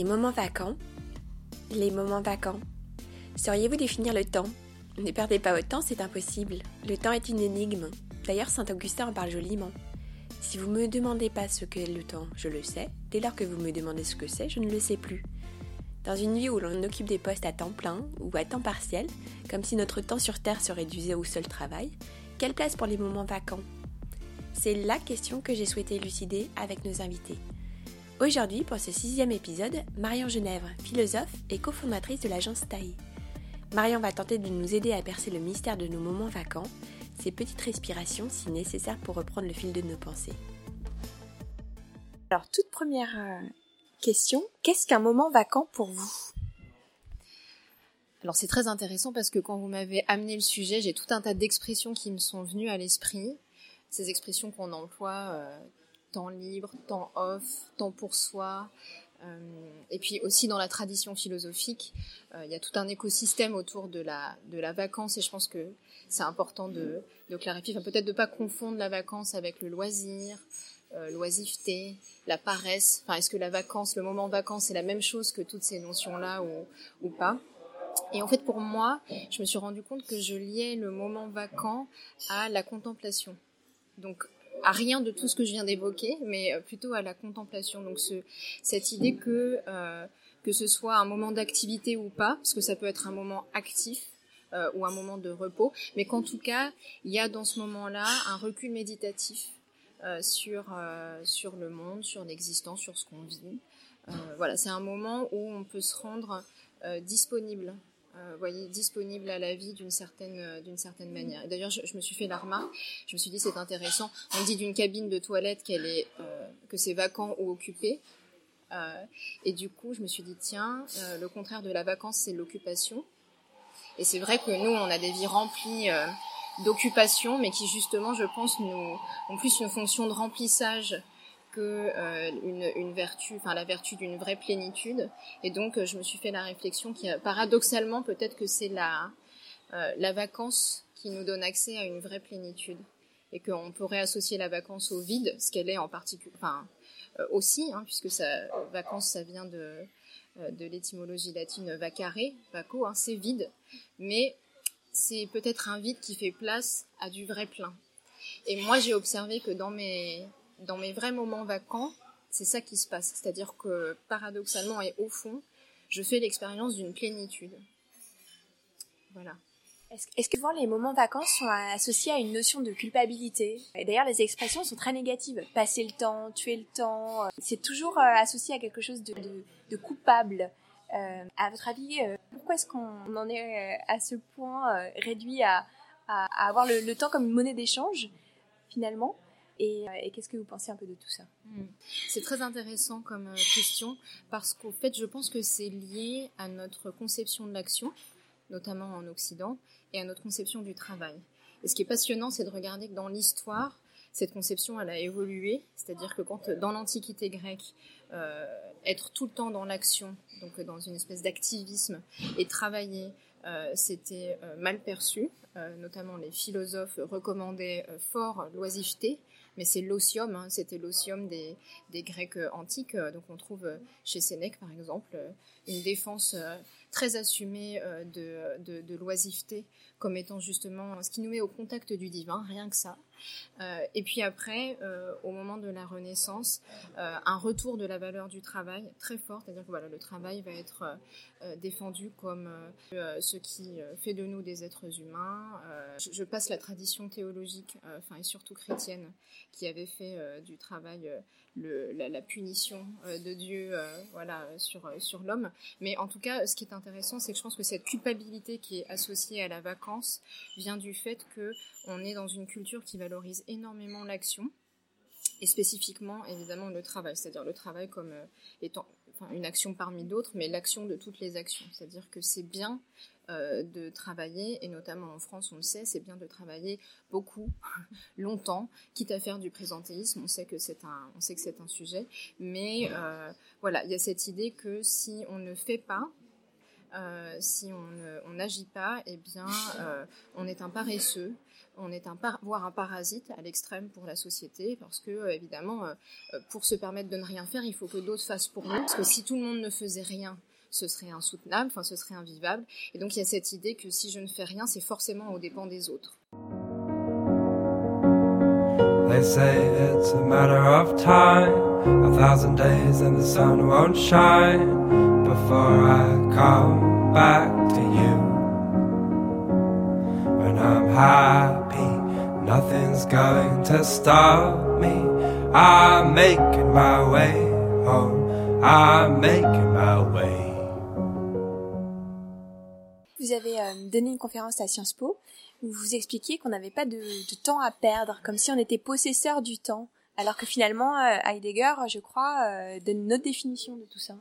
Les moments vacants. Les moments vacants. Sauriez-vous définir le temps? Ne perdez pas votre temps, c'est impossible. Le temps est une énigme. D'ailleurs, Saint Augustin en parle joliment. Si vous me demandez pas ce qu'est le temps, je le sais. Dès lors que vous me demandez ce que c'est, je ne le sais plus. Dans une vie où l'on occupe des postes à temps plein ou à temps partiel, comme si notre temps sur Terre se réduisait au seul travail, quelle place pour les moments vacants? C'est la question que j'ai souhaité élucider avec nos invités. Aujourd'hui, pour ce sixième épisode, Marion Genèvre, philosophe et cofondatrice de l'agence TAI. Marion va tenter de nous aider à percer le mystère de nos moments vacants, ces petites respirations si nécessaires pour reprendre le fil de nos pensées. Alors, toute première euh, question, qu'est-ce qu'un moment vacant pour vous? Alors c'est très intéressant parce que quand vous m'avez amené le sujet, j'ai tout un tas d'expressions qui me sont venues à l'esprit. Ces expressions qu'on emploie euh, temps libre, temps off, temps pour soi. Euh, et puis aussi dans la tradition philosophique, euh, il y a tout un écosystème autour de la, de la vacance et je pense que c'est important de, de clarifier, enfin, peut-être de ne pas confondre la vacance avec le loisir, euh, l'oisiveté, la paresse. Enfin, est-ce que la vacance, le moment vacances, est la même chose que toutes ces notions-là ou, ou pas? Et en fait, pour moi, je me suis rendu compte que je liais le moment vacant à la contemplation. Donc, à rien de tout ce que je viens d'évoquer, mais euh, plutôt à la contemplation. Donc ce, cette idée que euh, que ce soit un moment d'activité ou pas, parce que ça peut être un moment actif euh, ou un moment de repos, mais qu'en tout cas il y a dans ce moment-là un recul méditatif euh, sur euh, sur le monde, sur l'existence, sur ce qu'on vit. Euh, voilà, c'est un moment où on peut se rendre disponible euh, voyez, disponible à la vie d'une certaine, euh, d'une certaine manière. D'ailleurs, je, me suis fait la je me suis dit c'est intéressant. On dit d'une cabine de toilette qu'elle est, euh, que c'est vacant ou occupé. Euh, et du coup, je me suis dit tiens, le contraire de la vacance, c'est l'occupation. Et c'est vrai que nous, on a des vies remplies euh, d'occupation, mais qui justement, je pense, nous ont plus une fonction de remplissage que euh, une, vertu, enfin la vertu d'une vraie plénitude. Et donc, euh, je me suis fait la réflexion qui, paradoxalement, peut-être que c'est la euh, la vacance qui nous donne accès à une vraie plénitude, et qu'on pourrait associer la vacance au vide, ce qu'elle est en particulier, enfin aussi, hein, puisque ça, vacance, ça vient de de l'étymologie latine vacare, vaco, hein, c'est vide, mais c'est peut-être un vide qui fait place à du vrai plein. Et moi, j'ai observé que dans mes dans mes vrais moments vacants, c'est ça qui se passe. C'est-à-dire que paradoxalement et au fond, je fais l'expérience d'une plénitude. Voilà. Est-ce est que souvent les moments vacances sont associés à une notion de culpabilité? Et d'ailleurs, les expressions sont très négatives. Passer le temps, tuer le temps, euh, c'est toujours euh, associé à quelque chose de, coupable. Euh, à votre avis, pourquoi est-ce qu'on en est à ce point réduit à avoir le, le, temps comme une monnaie d'échange, finalement? Et, euh, et qu'est-ce que vous pensez un peu de tout ça? Mmh. C'est très intéressant comme euh, question parce qu'au fait, je pense que c'est lié à notre conception de l'action, notamment en Occident, et à notre conception du travail. Et ce qui est passionnant, c'est de regarder que dans l'histoire, cette conception, elle a évolué. C'est-à-dire que quand, dans l'Antiquité grecque, euh, être tout le temps dans l'action, donc dans une espèce d'activisme, et travailler, c'était mal perçu. Notamment les philosophes recommandaient fort l'oisiveté, mais c'est l'osium, hein, c'était l'osium des, Grecs antiques. Donc on trouve chez Sénèque, par exemple, une défense très assumée de l'oisiveté comme étant justement ce qui nous met au contact du divin, rien que ça. Euh, et puis après, euh, au moment de la Renaissance, euh, un retour de la valeur du travail très fort, c'est-à-dire que voilà, le travail va être défendu comme ce qui fait de nous des êtres humains. Je, je, passe la tradition théologique, enfin et surtout chrétienne, qui avait fait du travail la, punition de Dieu, voilà, sur sur l'homme. Mais en tout cas, ce qui est intéressant, c'est que je pense que cette culpabilité qui est associée à la vacance vient du fait que on est dans une culture qui valorise énormément l'action et spécifiquement évidemment le travail, c'est-à-dire le travail comme euh, étant une action parmi d'autres, mais l'action de toutes les actions. C'est-à-dire que c'est bien euh, de travailler, et notamment en France, on le sait, c'est bien de travailler beaucoup, longtemps, quitte à faire du présentéisme. On sait que c'est un, un sujet, mais euh, voilà, il y a cette idée que si on ne fait pas, si on n'agit pas, eh bien, on est un paresseux, on est un voire un parasite à l'extrême pour la société, parce que évidemment, pour se permettre de ne rien faire, il faut que d'autres fassent pour nous. Parce que si tout le monde ne faisait rien, ce serait insoutenable, enfin ce serait invivable. Et donc il y a cette idée que si je ne fais rien, c'est forcément aux dépens des autres. They say it's a matter of time, a thousand days and the sun won't shine before I come back to you. When I'm happy, nothing's going to stop me. I'm making my way home, I'm making my way vous avez euh, donné une conférence à Sciences Po où vous expliquiez qu'on n'avait pas de, temps à perdre, comme si on était possesseur du temps, alors que finalement euh, Heidegger, je crois, euh, donne une autre définition de tout ça.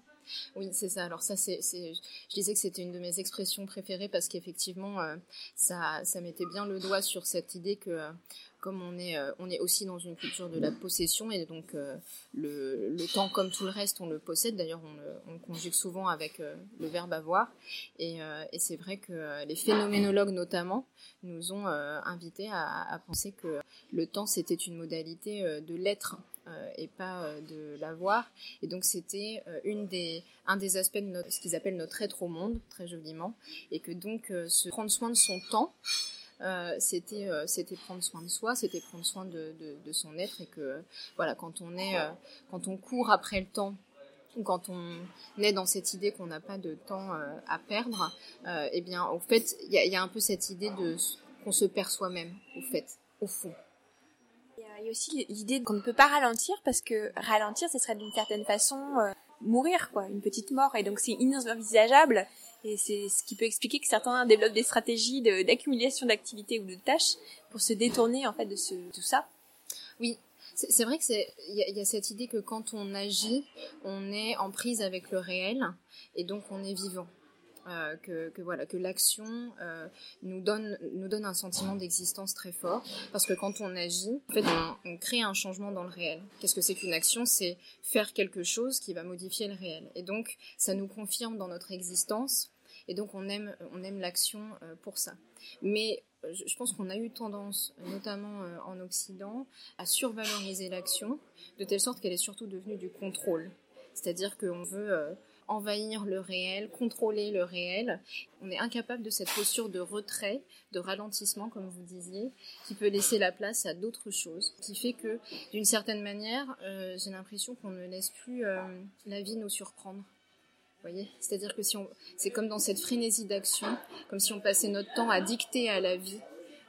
Oui, c'est ça. Alors ça, c'est, je disais que c'était une de mes expressions préférées parce qu'effectivement, ça, ça mettait bien le doigt sur cette idée que comme on est, euh, on est aussi dans une culture de la possession et donc euh, le, temps comme tout le reste on le possède. D'ailleurs on le, on conjugue souvent avec euh, le verbe avoir. Et, c'est vrai que les phénoménologues notamment nous ont invités à, penser que le temps c'était une modalité de l'être et pas de l'avoir et donc c'était une des un des aspects de ce qu'ils appellent notre être au monde très joliment. Et que donc se prendre soin de son temps euh, c'était euh, c'était prendre soin de soi, c'était prendre soin de, de, son être. Et que voilà quand on est euh, quand on court après le temps ou quand on est dans cette idée qu'on n'a pas de temps à perdre, eh bien au fait il y a, y a, un peu cette idée de qu'on se perd soi-même au fait au fond. Il y a aussi l'idée qu'on ne peut pas ralentir parce que ralentir ce serait d'une certaine façon mourir quoi, une petite mort et donc c'est inenvisageable et c'est ce qui peut expliquer que certains développent des stratégies d'accumulation d'activités ou de tâches pour se détourner en fait de tout ça. Oui, c'est vrai que il y, a cette idée que quand on agit, on est en prise avec le réel et donc on est vivant. Euh, que, voilà que l'action euh, nous donne nous donne un sentiment d'existence très fort. Parce que quand on agit on crée un changement dans le réel. Qu'est-ce que c'est qu'une action? C'est faire quelque chose qui va modifier le réel. Et donc ça nous confirme dans notre existence. Et donc on aime on aime l'action euh, pour ça. Mais je pense qu'on a eu tendance, notamment en Occident, à survaloriser l'action, de telle sorte qu'elle est surtout devenue du contrôle. C'est-à-dire qu'on veut envahir le réel, contrôler le réel. On est incapable de cette posture de retrait, de ralentissement, comme vous disiez, qui peut laisser la place à d'autres choses, qui fait que, d'une certaine manière, euh, j'ai l'impression qu'on ne laisse plus euh, la vie nous surprendre. Vous voyez? C'est-à-dire que si on, c'est comme dans cette frénésie d'action, comme si on passait notre temps à dicter à la vie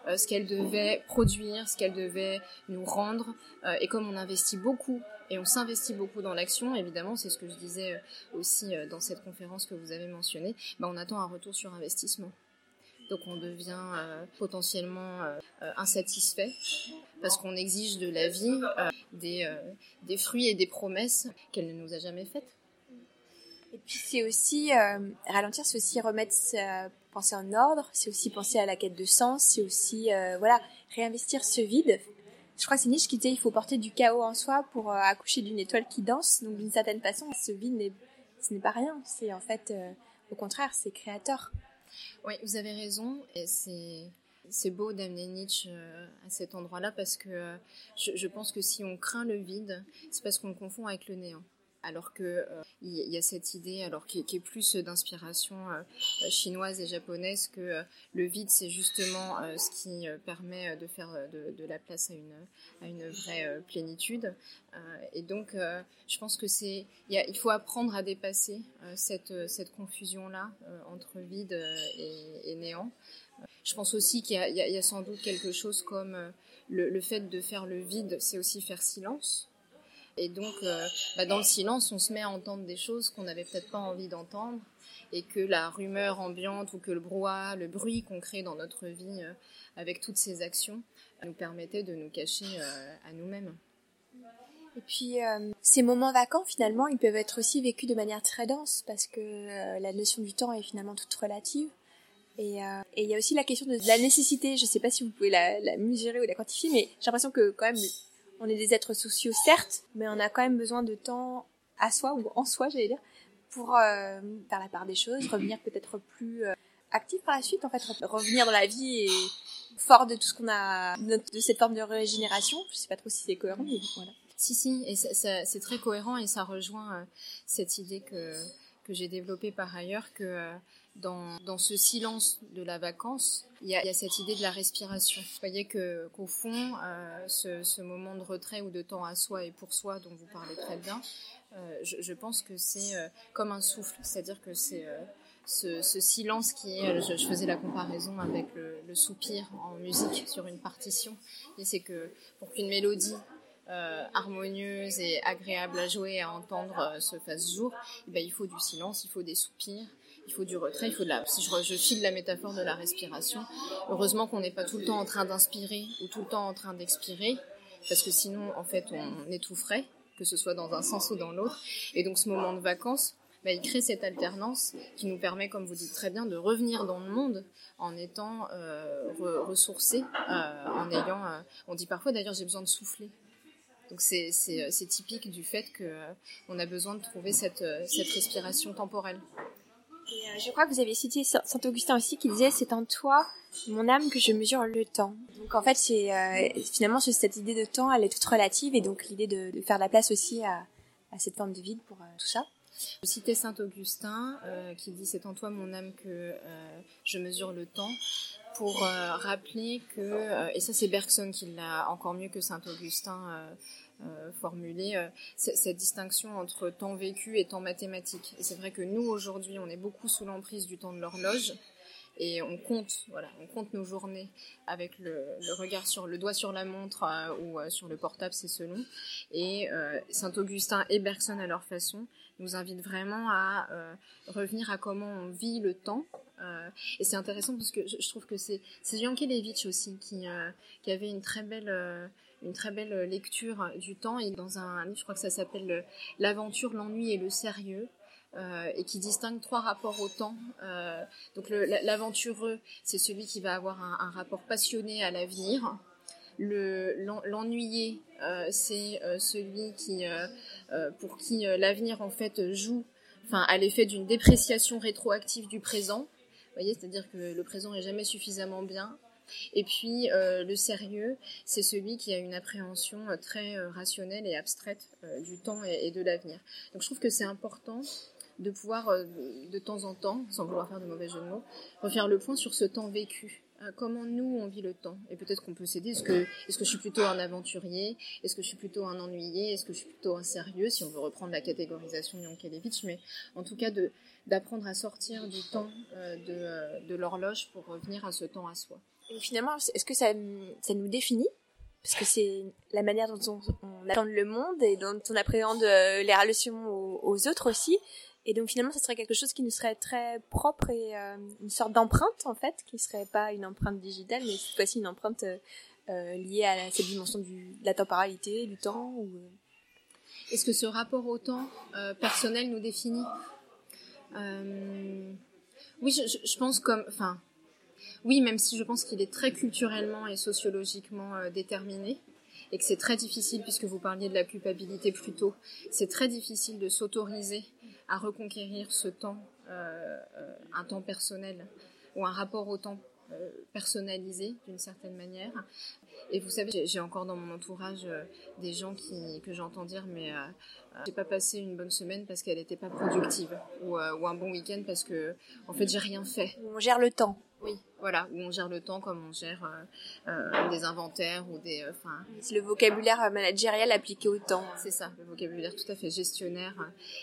euh, ce qu'elle devait produire, ce qu'elle devait nous rendre, et comme on investit beaucoup et on s'investit beaucoup dans l'action, évidemment, c'est ce que je disais euh, aussi euh, dans cette conférence que vous avez mentionnée, bah, on attend un retour sur investissement. Donc on devient euh, potentiellement insatisfait parce qu'on exige de la vie des, des fruits et des promesses qu'elle ne nous a jamais faites. Et puis c'est aussi ralentir, c'est aussi remettre sa pensée en ordre, c'est aussi penser à la quête de sens, c'est aussi voilà réinvestir ce vide, je crois que c'est Nietzsche qui disait il faut porter du chaos en soi pour euh, accoucher d'une étoile qui danse. Donc d'une certaine façon, ce vide ce n'est pas rien. C'est en fait, euh, au contraire, c'est créateur. Oui, vous avez raison. Et c'est, beau d'amener Nietzsche euh, à cet endroit-là parce que je pense que si on craint le vide, c'est parce qu'on le confond avec le néant alors que euh, y, a cette idée alors qui, est plus d'inspiration euh, chinoise et japonaise que euh, le vide c'est justement ce qui permet de faire de, la place à une à une vraie plénitude. Et donc je pense que c'est il, faut apprendre à dépasser cette cette confusion là entre vide et, néant. Je pense aussi qu'il y, a sans doute quelque chose comme le fait de faire le vide c'est aussi faire silence et donc, euh, bah, dans le silence, on se met à entendre des choses qu'on n'avait peut-être pas envie d'entendre, et que la rumeur ambiante ou que le brouhaha, le bruit qu'on crée dans notre vie euh, avec toutes ces actions, nous permettait de nous cacher euh, à nous-mêmes. Et puis, ces moments vacants, finalement, ils peuvent être aussi vécus de manière très dense, parce que la notion du temps est finalement toute relative. Et il y a aussi la question de la nécessité, je ne sais pas si vous pouvez la mesurer ou la quantifier, mais j'ai l'impression que quand même on est des êtres sociaux certes, mais on a quand même besoin de temps à soi ou en soi, j'allais dire, pour faire la part des choses, revenir peut-être plus actif par la suite, en fait, revenir dans la vie et fort de tout ce qu'on a, de cette forme de régénération. Je sais pas trop si c'est cohérent, mais voilà. Si, si, et c'est très cohérent et ça rejoint cette idée que, que j'ai développée par ailleurs, que dans, dans, ce silence de la vacance, il y a, cette idée de la respiration. Vous voyez que qu'au fond, euh, ce, ce, moment de retrait ou de temps à soi et pour soi dont vous parlez très bien, euh, je, pense que c'est euh, comme un souffle, c'est-à-dire que c'est euh, ce, ce, silence qui est, je, je, faisais la comparaison avec le, le, soupir en musique sur une partition, et c'est que pour qu'une mélodie euh, harmonieuse et agréable à jouer et à entendre euh, se fasse jour, eh ben, il faut du silence, il faut des soupirs, il faut du retrait, il faut de la. Si je, file la métaphore de la respiration, heureusement qu'on n'est pas tout le temps en train d'inspirer ou tout le temps en train d'expirer, parce que sinon, en fait, on étoufferait, que ce soit dans un sens ou dans l'autre. Et donc, ce moment de vacances, bah, il crée cette alternance qui nous permet, comme vous dites très bien, de revenir dans le monde en étant euh, re ressourcé, euh, en ayant. On dit parfois d'ailleurs j'ai besoin de souffler. Donc c'est typique du fait qu'on a besoin de trouver cette, cette respiration temporelle. Et euh, je crois que vous avez cité Saint Augustin aussi qui disait c'est en toi mon âme que je mesure le temps. Donc en fait c'est euh, finalement cette idée de temps elle est toute relative et donc l'idée de, de, faire la place aussi à, à cette forme de vide pour euh, tout ça. Vous citez Saint Augustin euh, qui dit c'est en toi mon âme que euh, je mesure le temps pour euh, rappeler que et ça c'est Bergson qui l'a encore mieux que Saint Augustin euh, formuler euh, cette distinction entre temps vécu et temps mathématique. Et c'est vrai que nous aujourd'hui, on est beaucoup sous l'emprise du temps de l'horloge et on compte, voilà, on compte nos journées avec le, regard sur le doigt sur la montre euh, ou euh, sur le portable, c'est selon. Et euh, Saint Augustin et Bergson à leur façon nous invitent vraiment à euh, revenir à comment on vit le temps. Et c'est intéressant parce que je, trouve que c'est Jankelevitch aussi qui qui avait une très belle une très belle lecture du temps et dans un livre, je crois que ça s'appelle L'aventure, l'ennui et le sérieux. Euh, et qui distingue trois rapports au temps. Euh, donc l'aventureux, c'est celui qui va avoir un, rapport passionné à l'avenir. L'ennuyé, euh, c'est euh, celui qui, euh, euh, pour qui l'avenir en fait joue, enfin à l'effet d'une dépréciation rétroactive du présent. C'est-à-dire que le présent est jamais suffisamment bien et puis euh, le sérieux, c'est celui qui a une appréhension euh, très euh, rationnelle et abstraite du temps et, et de l'avenir. Donc je trouve que c'est important de pouvoir de temps en temps, sans vouloir faire de mauvais jeux de mots, refaire le point sur ce temps vécu. Comment nous on vit le temps? Et peut-être qu'on peut s'aider. Est-ce que, je suis plutôt un aventurier? Est-ce que je suis plutôt un ennuyé? Est-ce que je suis plutôt un sérieux? Si on veut reprendre la catégorisation de Yankelevitch, mais en tout cas d'apprendre à sortir du temps de, de l'horloge pour revenir à ce temps à soi. Et finalement, est-ce que ça, ça nous définit? Parce que c'est la manière dont on, on attend le monde et dont on appréhende euh, les relations aux, autres aussi. Et donc finalement, ça serait quelque chose qui nous serait très propre et euh, une sorte d'empreinte en fait, qui serait pas une empreinte digitale, mais cette fois-ci une empreinte euh, euh liée à cette dimension de la temporalité, du temps. Est-ce que ce rapport au temps personnel nous définit? Oui, je, je pense comme, enfin, oui, même si je pense qu'il est très culturellement et sociologiquement déterminé et que c'est très difficile, puisque vous parliez de la culpabilité plus tôt, c'est très difficile de s'autoriser à reconquérir ce temps, euh, un temps personnel ou un rapport au temps euh, personnalisé d'une certaine manière. Et vous savez, j'ai encore dans mon entourage euh, des gens qui, que j'entends dire, mais euh, j'ai pas passé une bonne semaine parce qu'elle n'était pas productive, ou, ou un bon week-end parce que, en fait, j'ai rien fait. On gère le temps. Oui, voilà, où on gère le temps comme on gère euh, euh, des inventaires ou des. Enfin. Euh, c'est le vocabulaire managérial appliqué au temps. C'est ça, le vocabulaire tout à fait gestionnaire.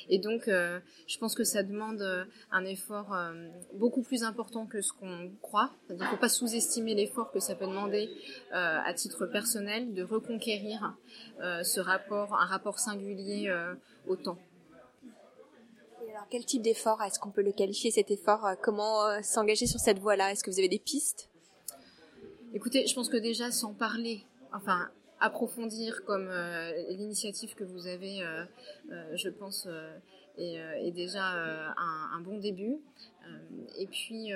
Et donc, euh, je pense que ça demande un effort euh, beaucoup plus important que ce qu'on croit. C'est-à-dire qu'il ne faut pas sous-estimer l'effort que ça peut demander à titre personnel de reconquérir ce rapport, un rapport singulier au temps. Quel type d'effort Est-ce qu'on peut le qualifier cet effort euh, Comment euh, s'engager sur cette voie-là? Est-ce que vous avez des pistes? Écoutez, je pense que déjà sans parler, enfin approfondir comme euh, l'initiative que vous avez, je pense, est, déjà un, bon début. et puis,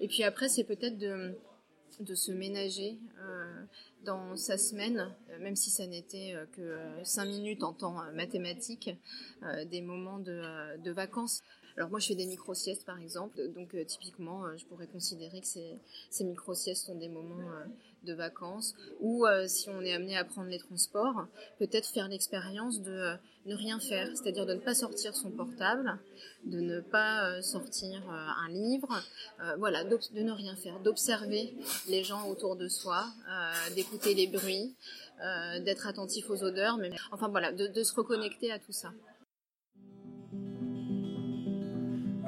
et puis après, c'est peut-être de se ménager dans sa semaine, même si ça n'était que cinq minutes en temps mathématique, des moments de, de vacances. Alors moi je fais des micro-siestes par exemple, donc euh, typiquement euh, je pourrais considérer que ces, micro-siestes sont des moments euh, de vacances, ou si on est amené à prendre les transports, peut-être faire l'expérience de ne rien faire, c'est-à-dire de ne pas sortir son portable, de ne pas sortir un livre, voilà, de ne rien faire, d'observer les gens autour de soi, d'écouter les bruits, d'être attentif aux odeurs, mais enfin voilà, de se reconnecter à tout ça.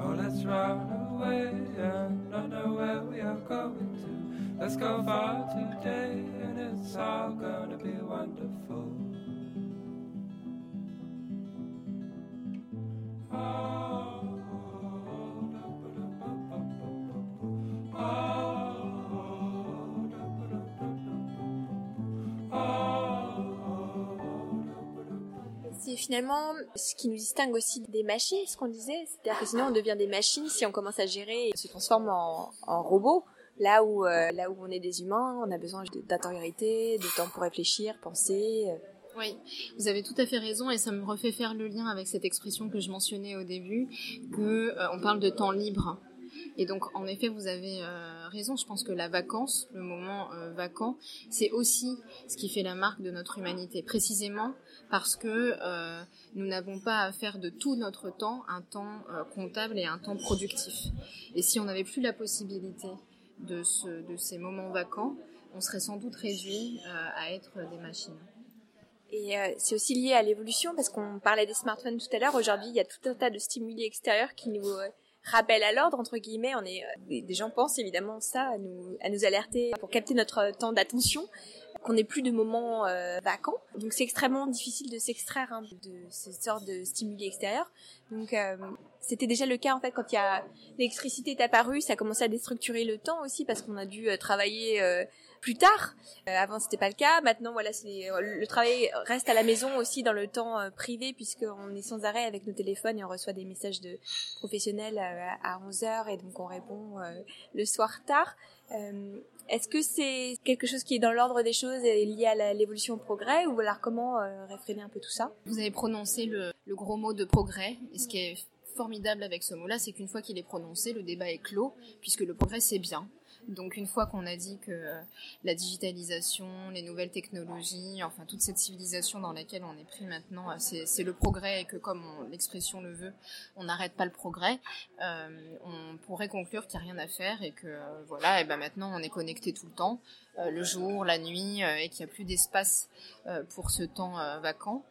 Oh, let's run away and not know where we are going to. Let's go far today and it's all gonna be wonderful. Oh. Finalement ce qui nous distingue aussi des machines, ce qu'on disait. C'est-à-dire que sinon on devient des machines si on commence à gérer et se transforme en, en robot. Là où, euh, là où on est des humains, on a besoin d'intériorité, de temps pour réfléchir, penser. Euh. Oui, vous avez tout à fait raison et ça me refait faire le lien avec cette expression que je mentionnais au début, que euh, on parle de temps libre. Et donc, en effet, vous avez euh, raison. Je pense que la vacance, le moment euh, vacant, c'est aussi ce qui fait la marque de notre humanité, précisément parce que euh, nous n'avons pas à faire de tout notre temps un temps comptable et un temps productif. Et si on n'avait plus la possibilité de, ce, de ces moments vacants, on serait sans doute réduit à être des machines. Et c'est aussi lié à l'évolution parce qu'on parlait des smartphones tout à l'heure. Aujourd'hui, il y a tout un tas de stimuli extérieurs qui nous rappel à l'ordre entre guillemets. On est euh, des gens pensent évidemment ça à nous à nous alerter pour capter notre temps d'attention qu'on n'ait plus de moments euh, vacants. Donc c'est extrêmement difficile de s'extraire hein, de ces sortes de stimuli extérieurs. Donc euh, c'était déjà le cas en fait quand il y a l'électricité est apparue, ça a commencé à déstructurer le temps aussi parce qu'on a dû travailler plus tard. Euh, avant, c'était pas le cas. Maintenant, voilà, euh, le travail reste à la maison aussi dans le temps euh, privé puisqu'on est sans arrêt avec nos téléphones et on reçoit des messages de professionnels à 11 heures et donc on répond le soir tard. Est-ce que c'est quelque chose qui est dans l'ordre des choses et lié à l'évolution au progrès ou alors comment réfréner un peu tout ça? Vous avez prononcé le, gros mot de progrès et ce qui est formidable avec ce mot-là, c'est qu'une fois qu'il est prononcé, le débat est clos puisque le progrès c'est bien. Donc une fois qu'on a dit que euh, la digitalisation, les nouvelles technologies, enfin toute cette civilisation dans laquelle on est pris maintenant, euh, c'est le progrès et que comme l'expression le veut, on n'arrête pas le progrès, euh, on pourrait conclure qu'il n'y a rien à faire et que voilà, et ben maintenant on est connecté tout le temps, le jour, la nuit, et qu'il n'y a plus d'espace pour ce temps vacant.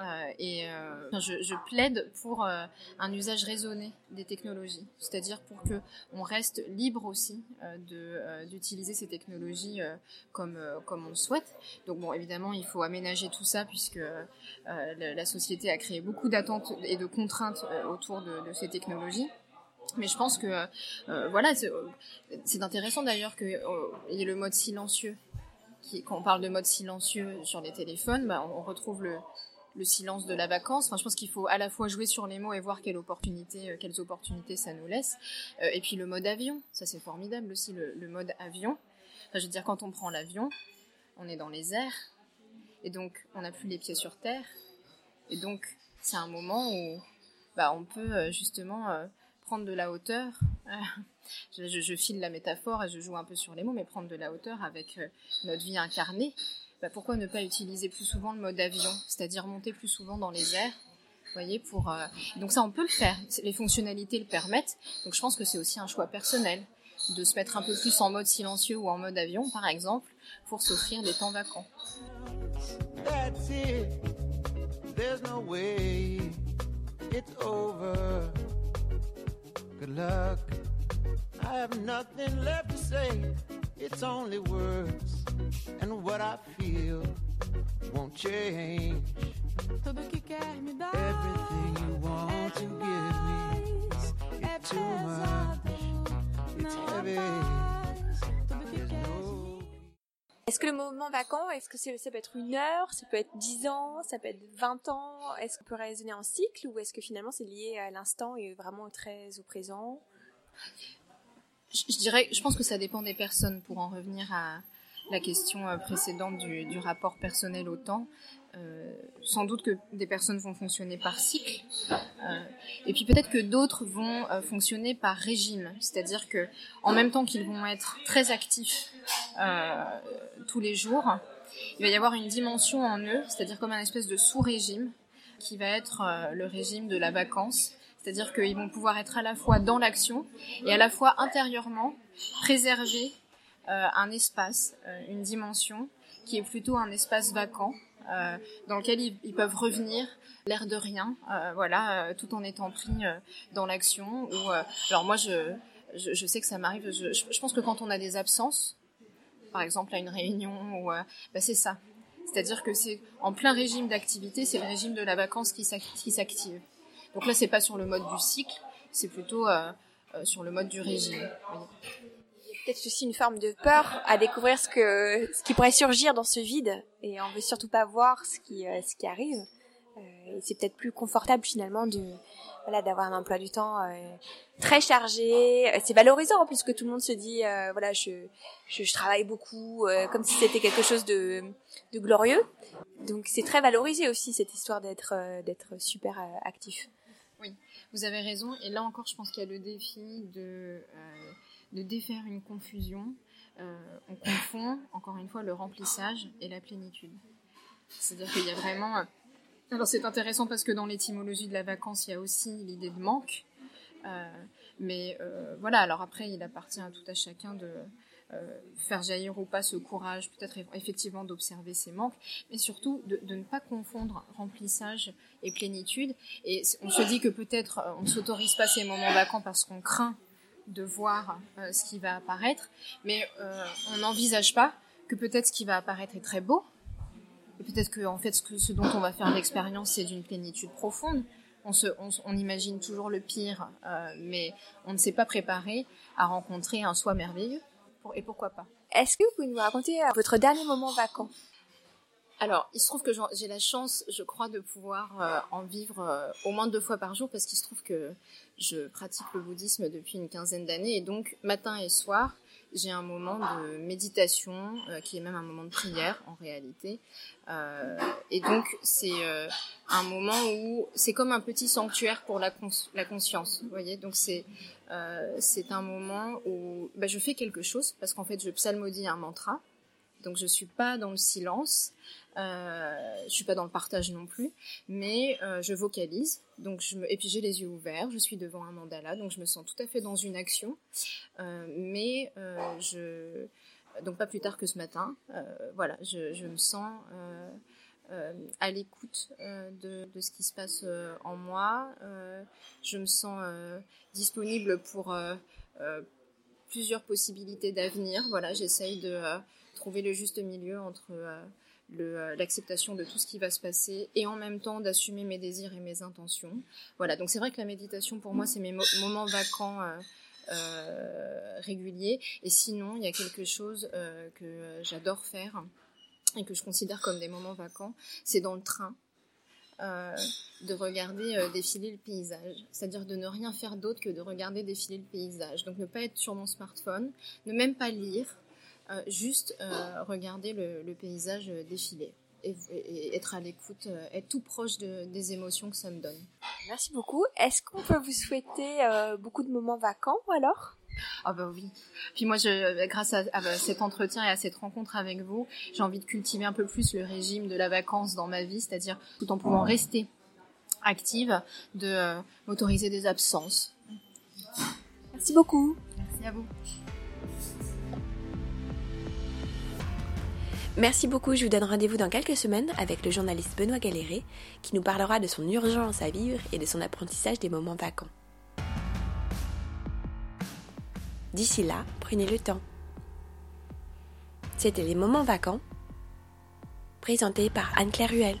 Euh, et euh, je, plaide pour euh, un usage raisonné des technologies, c'est-à-dire pour que on reste libre aussi d'utiliser ces technologies comme comme on le souhaite. Donc bon, évidemment, il faut aménager tout ça puisque la, société a créé beaucoup d'attentes et de contraintes autour de, ces technologies. Mais je pense que voilà, c'est intéressant d'ailleurs qu'il y ait le mode silencieux. Quand on parle de mode silencieux sur les téléphones, bah, on retrouve le, le silence de la vacance. Enfin, je pense qu'il faut à la fois jouer sur les mots et voir quelle opportunité, euh, quelles opportunités ça nous laisse. Euh, et puis le mode avion, ça c'est formidable aussi, le, mode avion. Enfin, je veux dire, quand on prend l'avion, on est dans les airs, et donc on n'a plus les pieds sur terre. Et donc c'est un moment où bah, on peut euh, justement prendre de la hauteur. je, file la métaphore et je joue un peu sur les mots, mais prendre de la hauteur avec notre vie incarnée bah, pourquoi ne pas utiliser plus souvent le mode avion, c'est-à-dire monter plus souvent dans les airs voyez, pour euh, donc ça on peut le faire. Les fonctionnalités le permettent. Donc je pense que c'est aussi un choix personnel de se mettre un peu plus en mode silencieux ou en mode avion, par exemple, pour s'offrir des temps vacants. I It's only words, and what I feel won't change. Tudo que quer me dar. Everything you want to give me. It's too much. It's heavy. Est-ce que le moment vacant, est-ce que ça peut être une heure, ça peut être dix ans, ça peut être vingt ans? Est-ce qu'on peut raisonner en cycle ou est-ce que finalement c'est lié à l'instant et vraiment très au présent? Je, dirais, je pense que ça dépend des personnes pour en revenir à, la question précédente du, rapport personnel au temps. sans doute que des personnes vont fonctionner par cycle, et puis peut-être que d'autres vont fonctionner par régime, c'est-à-dire que en même temps qu'ils vont être très actifs tous les jours, il va y avoir une dimension en eux, c'est-à-dire comme un espèce de sous-régime qui va être le régime de la vacance, c'est-à-dire qu'ils vont pouvoir être à la fois dans l'action et à la fois intérieurement préserver euh, un espace, euh, une dimension qui est plutôt un espace vacant euh, dans lequel ils, peuvent revenir l'air de rien, voilà, tout en étant pris dans l'action. Alors moi je, je, sais que ça m'arrive. Je, je, pense que quand on a des absences, par exemple à une réunion, ou bah c'est ça. C'est-à-dire que c'est en plein régime d'activité, c'est le régime de la vacance qui s'active. Donc là, c'est pas sur le mode du cycle, c'est plutôt euh, euh, sur le mode du régime. Il y a peut-être aussi une forme de peur à découvrir ce que ce qui pourrait surgir dans ce vide, et on veut surtout pas voir ce qui euh, ce qui arrive. et c'est peut-être plus confortable finalement de voilà d'avoir un emploi du temps très chargé. C'est valorisant en plus que tout le monde se dit voilà je, je, je travaille beaucoup comme si c'était quelque chose de de glorieux. Donc c'est très valorisé aussi cette histoire d'être d'être super actif. Oui, vous avez raison. Et là encore, je pense qu'il y a le défi de, euh, de défaire une confusion. Euh, on confond, encore une fois, le remplissage et la plénitude. C'est-à-dire qu'il y a vraiment... Euh, alors c'est intéressant parce que dans l'étymologie de la vacance, il y a aussi l'idée de manque. mais voilà, alors après, il appartient à tout à chacun de, faire jaillir ou pas ce courage, peut-être effectivement d'observer ses manques, mais surtout de, ne pas confondre remplissage et plénitude. Et on se dit que peut-être euh, on ne s'autorise pas ces moments vacants parce qu'on craint de voir euh, ce qui va apparaître, mais on n'envisage pas que peut-être ce qui va apparaître est très beau, et peut-être que en fait ce, que, ce dont on va faire l'expérience c'est d'une plénitude profonde. On, se, on, imagine toujours le pire, mais on ne s'est pas préparé à rencontrer un soi merveilleux et pourquoi pas. Est-ce que vous pouvez nous raconter euh, votre dernier moment vacant? Alors, il se trouve que j'ai la chance, je crois, de pouvoir euh, en vivre euh, au moins deux fois par jour parce qu'il se trouve que je pratique le bouddhisme depuis une quinzaine d'années et donc matin et soir, j'ai un moment de méditation euh, qui est même un moment de prière en réalité. Euh, et donc c'est euh, un moment où c'est comme un petit sanctuaire pour la, la conscience, vous voyez. Donc c'est c'est un moment où bah, je fais quelque chose parce qu'en fait je psalmodie un mantra. Donc je suis pas dans le silence, euh, je suis pas dans le partage non plus, mais euh, je vocalise. Donc je me... et puis j'ai les yeux ouverts, je suis devant un mandala, donc je me sens tout à fait dans une action. Euh, mais euh, je donc pas plus tard que ce matin, euh, voilà, je, je, me sens à l'écoute de, de, ce qui se passe en moi. je me sens disponible pour plusieurs possibilités d'avenir. Voilà, j'essaye de trouver le juste milieu entre l'acceptation de tout ce qui va se passer et en même temps d'assumer mes désirs et mes intentions. Voilà, donc c'est vrai que la méditation pour moi c'est mes moments vacants euh, euh, réguliers et sinon il y a quelque chose que j'adore faire et que je considère comme des moments vacants, c'est dans le train. de regarder défiler le paysage, c'est-à-dire de ne rien faire d'autre que de regarder défiler le paysage. Donc ne pas être sur mon smartphone, ne même pas lire, euh, juste euh, regarder le, paysage défiler. Et, être à l'écoute, euh, être tout proche des émotions que ça me donne. Merci beaucoup. Est-ce qu'on peut vous souhaiter beaucoup de moments vacants alors? Ah bah oui. Puis moi, je, grâce à, cet entretien et à cette rencontre avec vous, j'ai envie de cultiver un peu plus le régime de la vacance dans ma vie, c'est-à-dire tout en pouvant rester active, de m'autoriser des absences. Merci beaucoup. Merci à vous. Merci beaucoup, je vous donne rendez-vous dans quelques semaines avec le journaliste Benoît Galéré qui nous parlera de son urgence à vivre et de son apprentissage des moments vacants. D'ici là, prenez le temps. C'était les moments vacants, présentés par Anne-Claire Ruel.